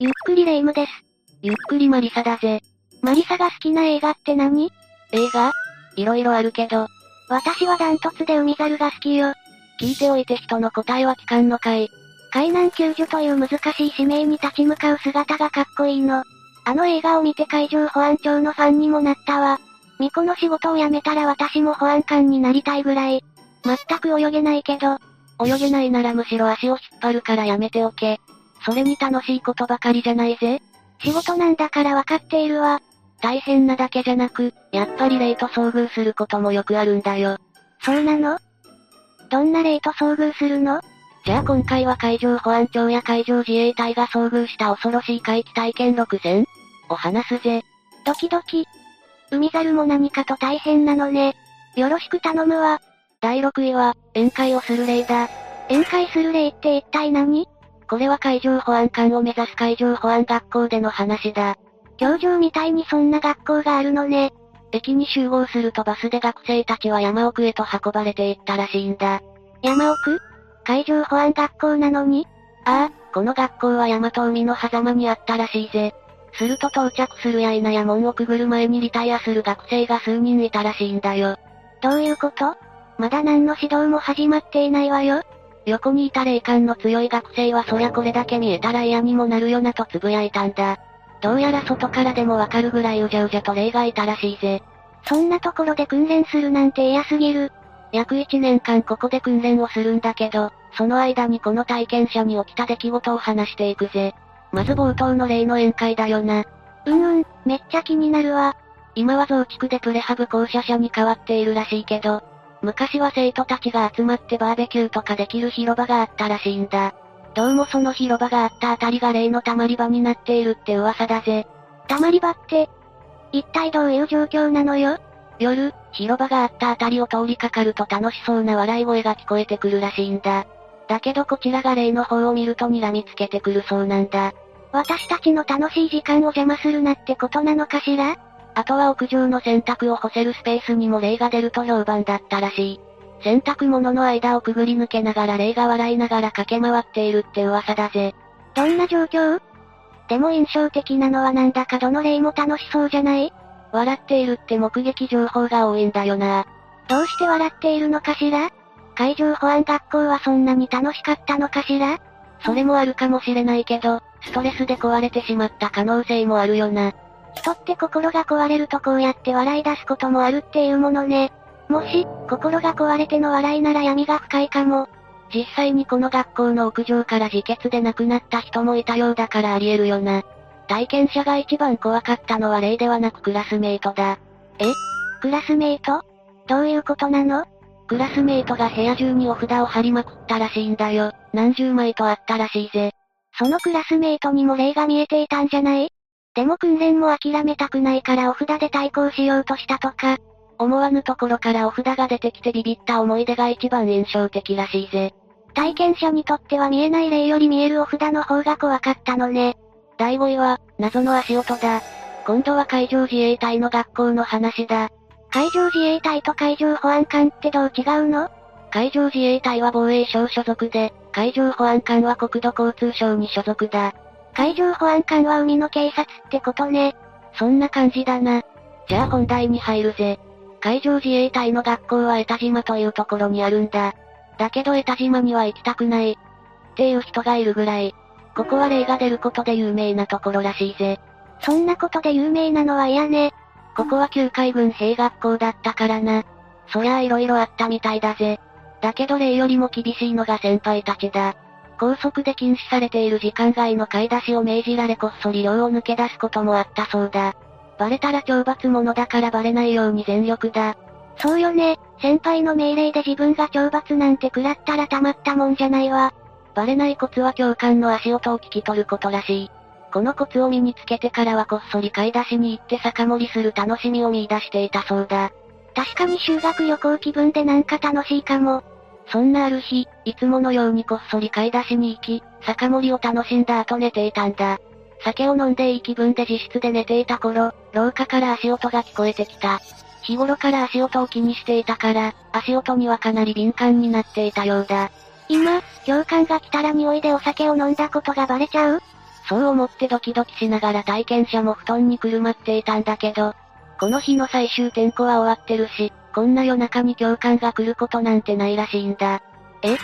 ゆっくりレ夢ムです。ゆっくりマリサだぜ。マリサが好きな映画って何？映画？いろいろあるけど、私はダントツで海猿が好きよ。聞いておいて人の答えは聞かんのかい。海難救助という難しい使命に立ち向かう姿がかっこいいの。あの映画を見て海上保安庁のファンにもなったわ。巫女の仕事を辞めたら私も保安官になりたいぐらい。全く泳げないけど、泳げないならむしろ足を引っ張るからやめておけ。それに楽しいことばかりじゃないぜ。仕事なんだからわかっているわ。大変なだけじゃなく、やっぱり霊と遭遇することもよくあるんだよ。そうなの？どんな霊と遭遇するの？じゃあ今回は海上保安庁や海上自衛隊が遭遇した恐ろしい怪奇体験6選を話すぜ。ドキドキ。海猿も何かと大変なのね。よろしく頼むわ。第6位は、宴会をする霊だ。宴会する霊って一体何？これは海上保安官を目指す海上保安学校での話だ。教場みたいにそんな学校があるのね。駅に集合するとバスで学生たちは山奥へと運ばれていったらしいんだ。山奥？海上保安学校なのに？ああ、この学校は山と海の狭間にあったらしいぜ。すると到着するや否や門をくぐる前にリタイアする学生が数人いたらしいんだよ。どういうこと？まだ何の指導も始まっていないわよ。横にいた霊感の強い学生はそりゃこれだけ見えたら嫌にもなるよなと呟いたんだ。どうやら外からでもわかるぐらいうじゃうじゃと霊がいたらしいぜ。そんなところで訓練するなんて嫌すぎる。約1年間ここで訓練をするんだけど、その間にこの体験者に起きた出来事を話していくぜ。まず冒頭の例の宴会だよな。うんうん、めっちゃ気になるわ。今は増築でプレハブ校舎舎に変わっているらしいけど、昔は生徒たちが集まってバーベキューとかできる広場があったらしいんだ。どうもその広場があったあたりが例の溜まり場になっているって噂だぜ。溜まり場って、一体どういう状況なのよ？夜、広場があったあたりを通りかかると楽しそうな笑い声が聞こえてくるらしいんだ。だけどこちらが例の方を見ると睨みつけてくるそうなんだ。私たちの楽しい時間を邪魔するなってことなのかしら？あとは屋上の洗濯を干せるスペースにも霊が出ると評判だったらしい。洗濯物の間をくぐり抜けながら霊が笑いながら駆け回っているって噂だぜ。どんな状況？でも印象的なのはなんだかどの霊も楽しそうじゃない？笑っているって目撃情報が多いんだよな。どうして笑っているのかしら？海上保安学校はそんなに楽しかったのかしら？それもあるかもしれないけど、ストレスで壊れてしまった可能性もあるよな。人って心が壊れるとこうやって笑い出すこともあるっていうものね。もし、心が壊れての笑いなら闇が深いかも。実際にこの学校の屋上から自決で亡くなった人もいたようだからあり得るよな。体験者が一番怖かったのは霊ではなくクラスメイトだ。え？クラスメイト？どういうことなの？クラスメイトが部屋中にお札を貼りまくったらしいんだよ。何十枚とあったらしいぜ。そのクラスメイトにも霊が見えていたんじゃない？でも訓練も諦めたくないからお札で対抗しようとしたとか。思わぬところからお札が出てきてビビった思い出が一番印象的らしいぜ。体験者にとっては見えない霊より見えるお札の方が怖かったのね。第5位は、謎の足音だ。今度は海上自衛隊の学校の話だ。海上自衛隊と海上保安官ってどう違うの？海上自衛隊は防衛省所属で、海上保安官は国土交通省に所属だ。海上保安官は海の警察ってことね。そんな感じだな。じゃあ本題に入るぜ。海上自衛隊の学校は江田島というところにあるんだ。だけど江田島には行きたくない。っていう人がいるぐらい。ここは霊が出ることで有名なところらしいぜ。そんなことで有名なのは嫌ね。ここは旧海軍兵学校だったからな。そりゃあ色々あったみたいだぜ。だけど霊よりも厳しいのが先輩たちだ。高速で禁止されている時間外の買い出しを命じられこっそり寮を抜け出すこともあったそうだ。バレたら懲罰者だからバレないように全力だ。そうよね、先輩の命令で自分が懲罰なんて食らったらたまったもんじゃないわ。バレないコツは教官の足音を聞き取ることらしい。このコツを身につけてからはこっそり買い出しに行って酒盛りする楽しみを見出していたそうだ。確かに修学旅行気分でなんか楽しいかも。そんなある日、いつものようにこっそり買い出しに行き、酒盛りを楽しんだ後寝ていたんだ。酒を飲んでいい気分で自室で寝ていた頃、廊下から足音が聞こえてきた。日頃から足音を気にしていたから、足音にはかなり敏感になっていたようだ。今、教官が来たら匂いでお酒を飲んだことがバレちゃう？そう思ってドキドキしながら体験者も布団にくるまっていたんだけど、この日の最終点呼は終わってるし、こんな夜中に教官が来ることなんてないらしいんだ。え？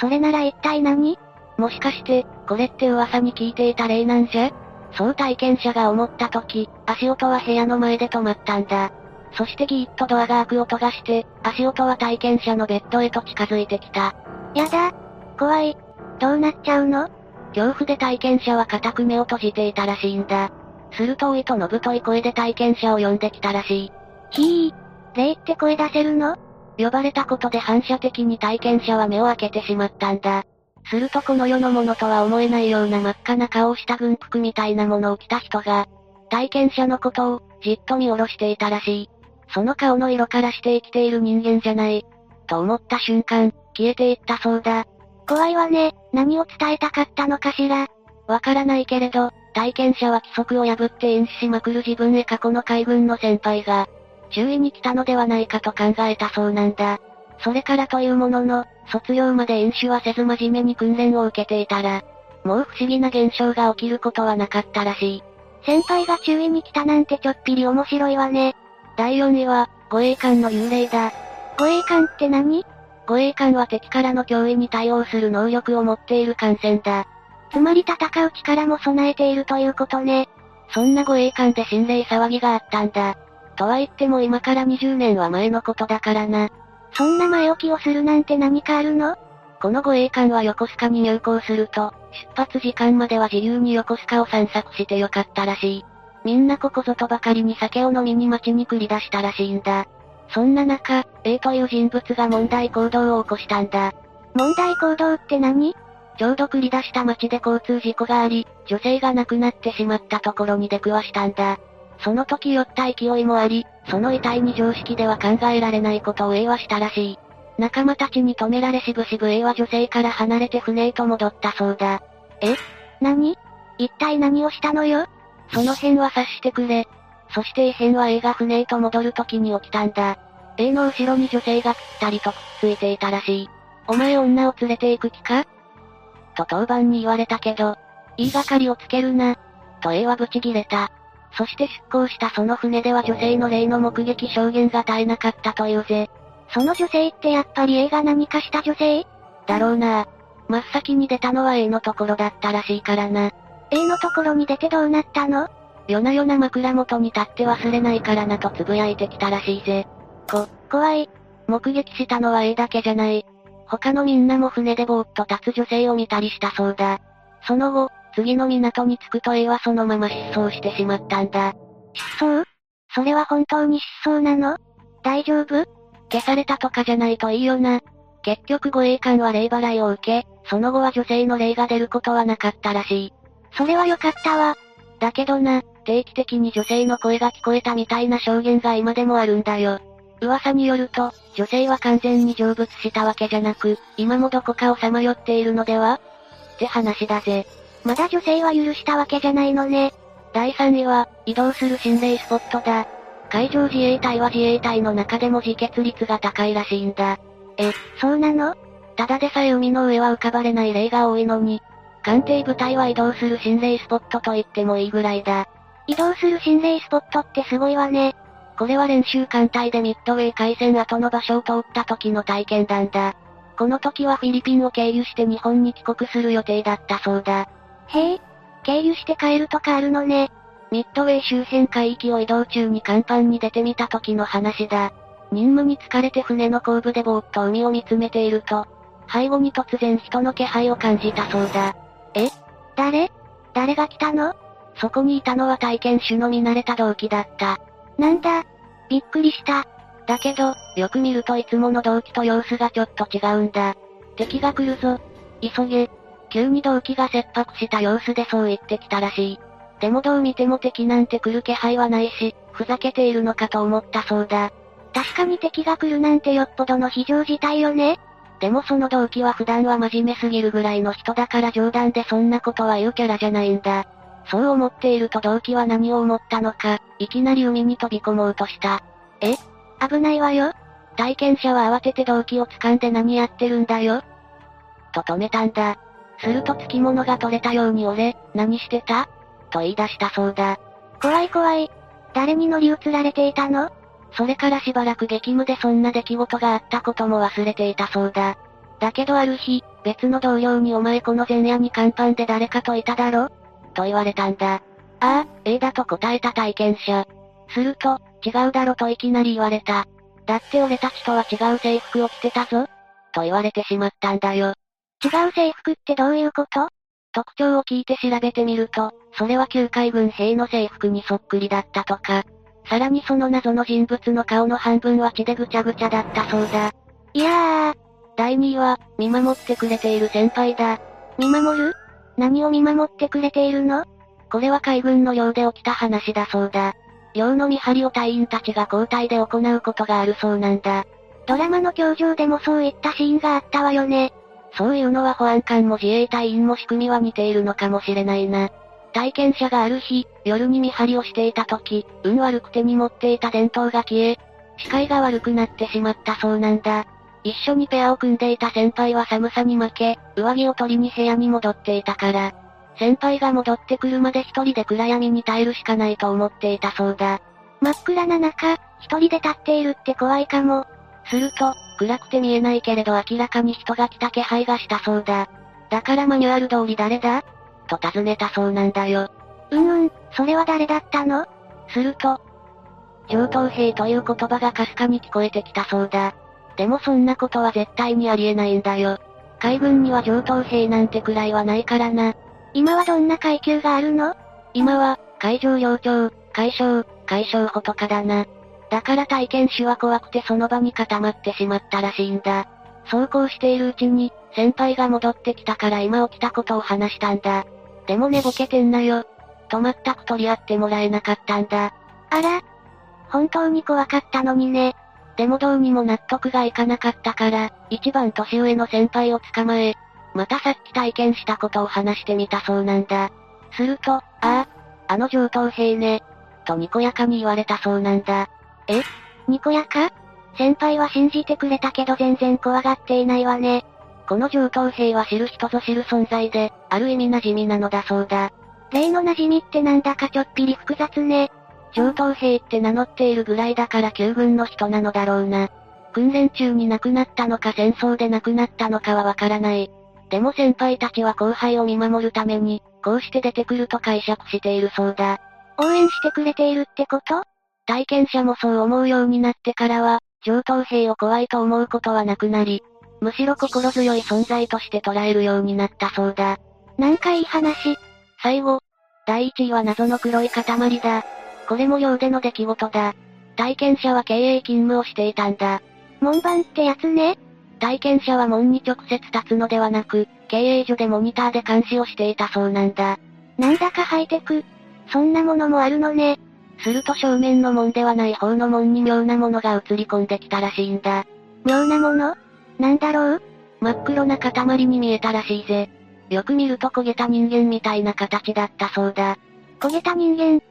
それなら一体何？もしかして、これって噂に聞いていた例なんじゃ？そう体験者が思った時、足音は部屋の前で止まったんだ。そしてギーッとドアが開く音がして、足音は体験者のベッドへと近づいてきた。やだ。怖い。どうなっちゃうの？恐怖で体験者は固く目を閉じていたらしいんだ。するとおいとの太い声で体験者を呼んできたらしい。ひー、霊って声出せるの？呼ばれたことで反射的に体験者は目を開けてしまったんだ。するとこの世のものとは思えないような真っ赤な顔をした軍服みたいなものを着た人が、体験者のことを、じっと見下ろしていたらしい。その顔の色からして生きている人間じゃない。と思った瞬間、消えていったそうだ。怖いわね。何を伝えたかったのかしら？わからないけれど、体験者は規則を破って飲酒しまくる自分へ過去の海軍の先輩が、注意に来たのではないかと考えたそうなんだ。それからというものの、卒業まで飲酒はせず真面目に訓練を受けていたら、もう不思議な現象が起きることはなかったらしい。先輩が注意に来たなんてちょっぴり面白いわね。第4位は、護衛艦の幽霊だ。護衛艦って何？護衛艦は敵からの脅威に対応する能力を持っている艦船だ。つまり戦う力も備えているということね。そんな護衛艦で心霊騒ぎがあったんだ。とは言っても今から20年は前のことだからな。そんな前置きをするなんて何かあるの？この護衛艦は横須賀に入港すると、出発時間までは自由に横須賀を散策してよかったらしい。みんなここぞとばかりに酒を飲みに街に繰り出したらしいんだ。そんな中、A という人物が問題行動を起こしたんだ。問題行動って何？ちょうど繰り出した街で交通事故があり、女性が亡くなってしまったところに出くわしたんだ。その時酔った勢いもあり、その遺体に常識では考えられないことを A はしたらしい。仲間たちに止められしぶしぶ A は女性から離れて船へと戻ったそうだ。え？何？一体何をしたのよ？その辺は察してくれ。そして異変は A が船へと戻る時に起きたんだ。A の後ろに女性がぴったりとくっついていたらしい。お前女を連れて行く気か？と当番に言われたけど、言いがかりをつけるな。と A はブチギレた。そして出港したその船では女性の霊の目撃証言が絶えなかったというぜ。その女性ってやっぱり A が何かした女性？だろうな真っ先に出たのは A のところだったらしいからな。A のところに出てどうなったの？夜な夜な枕元に立って忘れないからなと呟いてきたらしいぜ。こ、怖い。目撃したのは A だけじゃない。他のみんなも船でぼーっと立つ女性を見たりしたそうだ。その後、次の港に着くと A はそのまま失踪してしまったんだ。失踪？それは本当に失踪なの？大丈夫？消されたとかじゃないといいよな。結局護衛艦は霊払いを受け、その後は女性の霊が出ることはなかったらしい。それはよかったわ。だけどな、定期的に女性の声が聞こえたみたいな証言が今でもあるんだよ。噂によると、女性は完全に成仏したわけじゃなく、今もどこかをさまよっているのでは？って話だぜ。まだ女性は許したわけじゃないのね。第3位は、移動する心霊スポットだ。海上自衛隊は自衛隊の中でも自決率が高いらしいんだ。え、そうなの？ただでさえ海の上は浮かばれない例が多いのに、艦艇部隊は移動する心霊スポットと言ってもいいぐらいだ。移動する心霊スポットってすごいわね。これは練習艦隊でミッドウェー海戦後の場所を通った時の体験談だ。この時はフィリピンを経由して日本に帰国する予定だったそうだ。へえ、経由して帰るとかあるのね。ミッドウェー周辺海域を移動中に甲板に出てみた時の話だ。任務に疲れて船の後部でぼーっと海を見つめていると、背後に突然人の気配を感じたそうだ。え誰？誰が来たの？そこにいたのは体験手の見慣れた同期だった。なんだ？びっくりした。だけど、よく見るといつもの同期と様子がちょっと違うんだ。敵が来るぞ。急げ。急に同期が切迫した様子でそう言ってきたらしい。でもどう見ても敵なんて来る気配はないし、ふざけているのかと思ったそうだ。確かに敵が来るなんてよっぽどの非常事態よね。でもその同期は普段は真面目すぎるぐらいの人だから冗談でそんなことは言うキャラじゃないんだ。そう思っていると同期は何を思ったのか、いきなり海に飛び込もうとした。え？危ないわよ。体験者は慌てて同期を掴んで何やってるんだよ。と止めたんだ。すると付き物が取れたように俺、何してた？と言い出したそうだ。怖い怖い。誰に乗り移られていたの？それからしばらく激務でそんな出来事があったことも忘れていたそうだ。だけどある日、別の同僚にお前この前夜に甲板で誰かといただろ？と言われたんだ。ああ、A だと答えた体験者。すると、違うだろといきなり言われた。だって俺たちとは違う制服を着てたぞ。と言われてしまったんだよ。違う制服ってどういうこと？特徴を聞いて調べてみると、それは旧海軍兵の制服にそっくりだったとか。さらにその謎の人物の顔の半分は血でぐちゃぐちゃだったそうだ。いやー。第2位は、見守ってくれている先輩だ。見守る？何を見守ってくれているの？これは海軍の寮で起きた話だそうだ。寮の見張りを隊員たちが交代で行うことがあるそうなんだ。ドラマの教場でもそういったシーンがあったわよね。そういうのは保安官も自衛隊員も仕組みは似ているのかもしれないな。体験者がある日、夜に見張りをしていた時、運悪く手に持っていた電灯が消え、視界が悪くなってしまったそうなんだ。一緒にペアを組んでいた先輩は寒さに負け、上着を取りに部屋に戻っていたから、先輩が戻ってくるまで一人で暗闇に耐えるしかないと思っていたそうだ。真っ暗な中、一人で立っているって怖いかも。すると、暗くて見えないけれど明らかに人が来た気配がしたそうだ。だからマニュアル通り誰だ？と尋ねたそうなんだよ。うんうん、それは誰だったの？すると、上等兵という言葉がかすかに聞こえてきたそうだ。でもそんなことは絶対にありえないんだよ。海軍には上等兵なんてくらいはないからな。今はどんな階級があるの？今は、海上幼鳥、海将、海将補とかだな。だから体験手は怖くてその場に固まってしまったらしいんだ。そうこうしているうちに、先輩が戻ってきたから今起きたことを話したんだ。でも寝ぼけてんなよ。と全く取り合ってもらえなかったんだ。あら本当に怖かったのにね。でもどうにも納得がいかなかったから、一番年上の先輩を捕まえ、またさっき体験したことを話してみたそうなんだ。すると、ああ、あの上等兵ね。とにこやかに言われたそうなんだ。え？にこやか？先輩は信じてくれたけど全然怖がっていないわね。この上等兵は知る人ぞ知る存在で、ある意味馴染みなのだそうだ。例の馴染みってなんだかちょっぴり複雑ね。上等兵って名乗っているぐらいだから旧軍の人なのだろうな。訓練中に亡くなったのか戦争で亡くなったのかはわからない。でも先輩たちは後輩を見守るために、こうして出てくると解釈しているそうだ。応援してくれているってこと？体験者もそう思うようになってからは、上等兵を怖いと思うことはなくなり、むしろ心強い存在として捉えるようになったそうだ。なんかいい話。最後、第1位は謎の黒い塊だ。これも寮での出来事だ。体験者は経営勤務をしていたんだ。門番ってやつね。体験者は門に直接立つのではなく、経営所でモニターで監視をしていたそうなんだ。なんだかハイテク。そんなものもあるのね。すると正面の門ではない方の門に妙なものが映り込んできたらしいんだ。妙なもの？なんだろう？真っ黒な塊に見えたらしいぜ。よく見ると焦げた人間みたいな形だったそうだ。焦げた人間？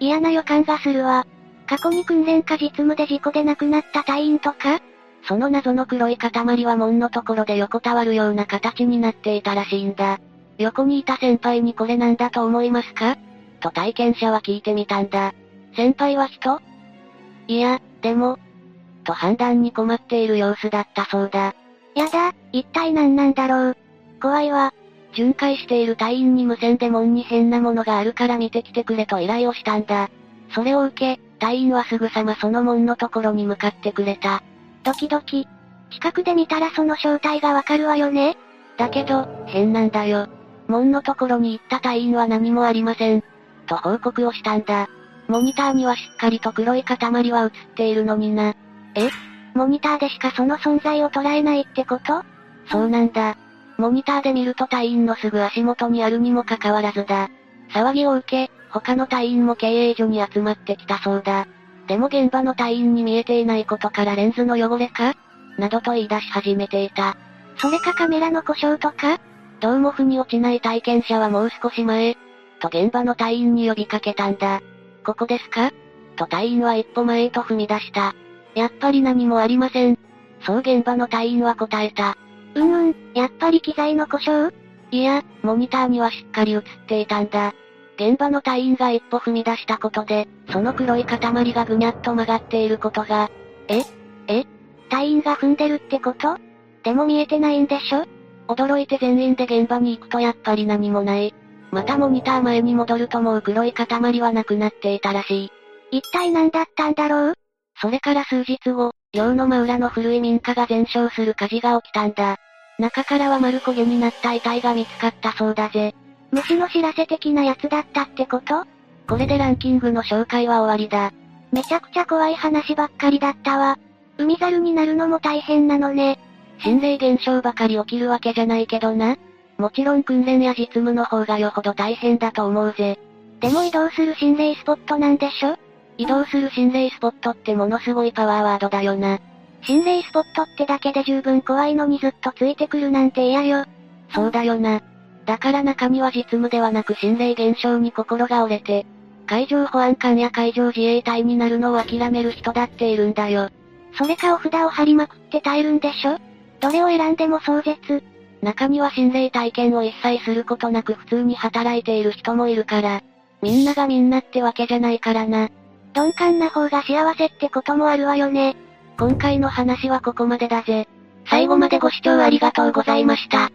嫌な予感がするわ。過去に訓練か実務で事故で亡くなった隊員とか？その謎の黒い塊は門のところで横たわるような形になっていたらしいんだ。横にいた先輩にこれなんだと思いますか？と体験者は聞いてみたんだ。先輩は人？いや、でも、と判断に困っている様子だったそうだ。やだ、一体何なんだろう。怖いわ。巡回している隊員に無線で門に変なものがあるから見てきてくれと依頼をしたんだ。それを受け、隊員はすぐさまその門のところに向かってくれた。ドキドキ。近くで見たらその正体がわかるわよねだけど、変なんだよ。門のところに行った隊員は何もありません。と報告をしたんだ。モニターにはしっかりと黒い塊は映っているのにな。え？モニターでしかその存在を捉えないってこと？そうなんだ。モニターで見ると隊員のすぐ足元にあるにもかかわらずだ。騒ぎを受け、他の隊員も経営所に集まってきたそうだ。でも現場の隊員に見えていないことからレンズの汚れか？などと言い出し始めていた。それかカメラの故障とか？どうも腑に落ちない体験者はもう少し前、と現場の隊員に呼びかけたんだ。ここですか？と隊員は一歩前へと踏み出した。やっぱり何もありません。そう現場の隊員は答えた。うんうん、やっぱり機材の故障？いや、モニターにはしっかり映っていたんだ。現場の隊員が一歩踏み出したことで、その黒い塊がぐにゃっと曲がっていることが、え？え？隊員が踏んでるってこと？でも見えてないんでしょ？驚いて全員で現場に行くとやっぱり何もない。またモニター前に戻るともう黒い塊はなくなっていたらしい。一体何だったんだろう？それから数日後、寮の真裏の古い民家が全焼する火事が起きたんだ。中からは丸焦げになった遺体が見つかったそうだぜ。虫の知らせ的なやつだったってこと？これでランキングの紹介は終わりだ。めちゃくちゃ怖い話ばっかりだったわ。海猿になるのも大変なのね。心霊現象ばかり起きるわけじゃないけどな。もちろん訓練や実務の方がよほど大変だと思うぜ。でも移動する心霊スポットなんでしょ？移動する心霊スポットってものすごいパワーワードだよな。心霊スポットってだけで十分怖いのにずっとついてくるなんて嫌よ。そうだよな。だから中には実務ではなく心霊現象に心が折れて、海上保安官や海上自衛隊になるのを諦める人だっているんだよ。それかお札を貼りまくって耐えるんでしょ？どれを選んでも壮絶。中には心霊体験を一切することなく普通に働いている人もいるから、みんながみんなってわけじゃないからな。鈍感な方が幸せってこともあるわよね。今回の話はここまでだぜ。最後までご視聴ありがとうございました。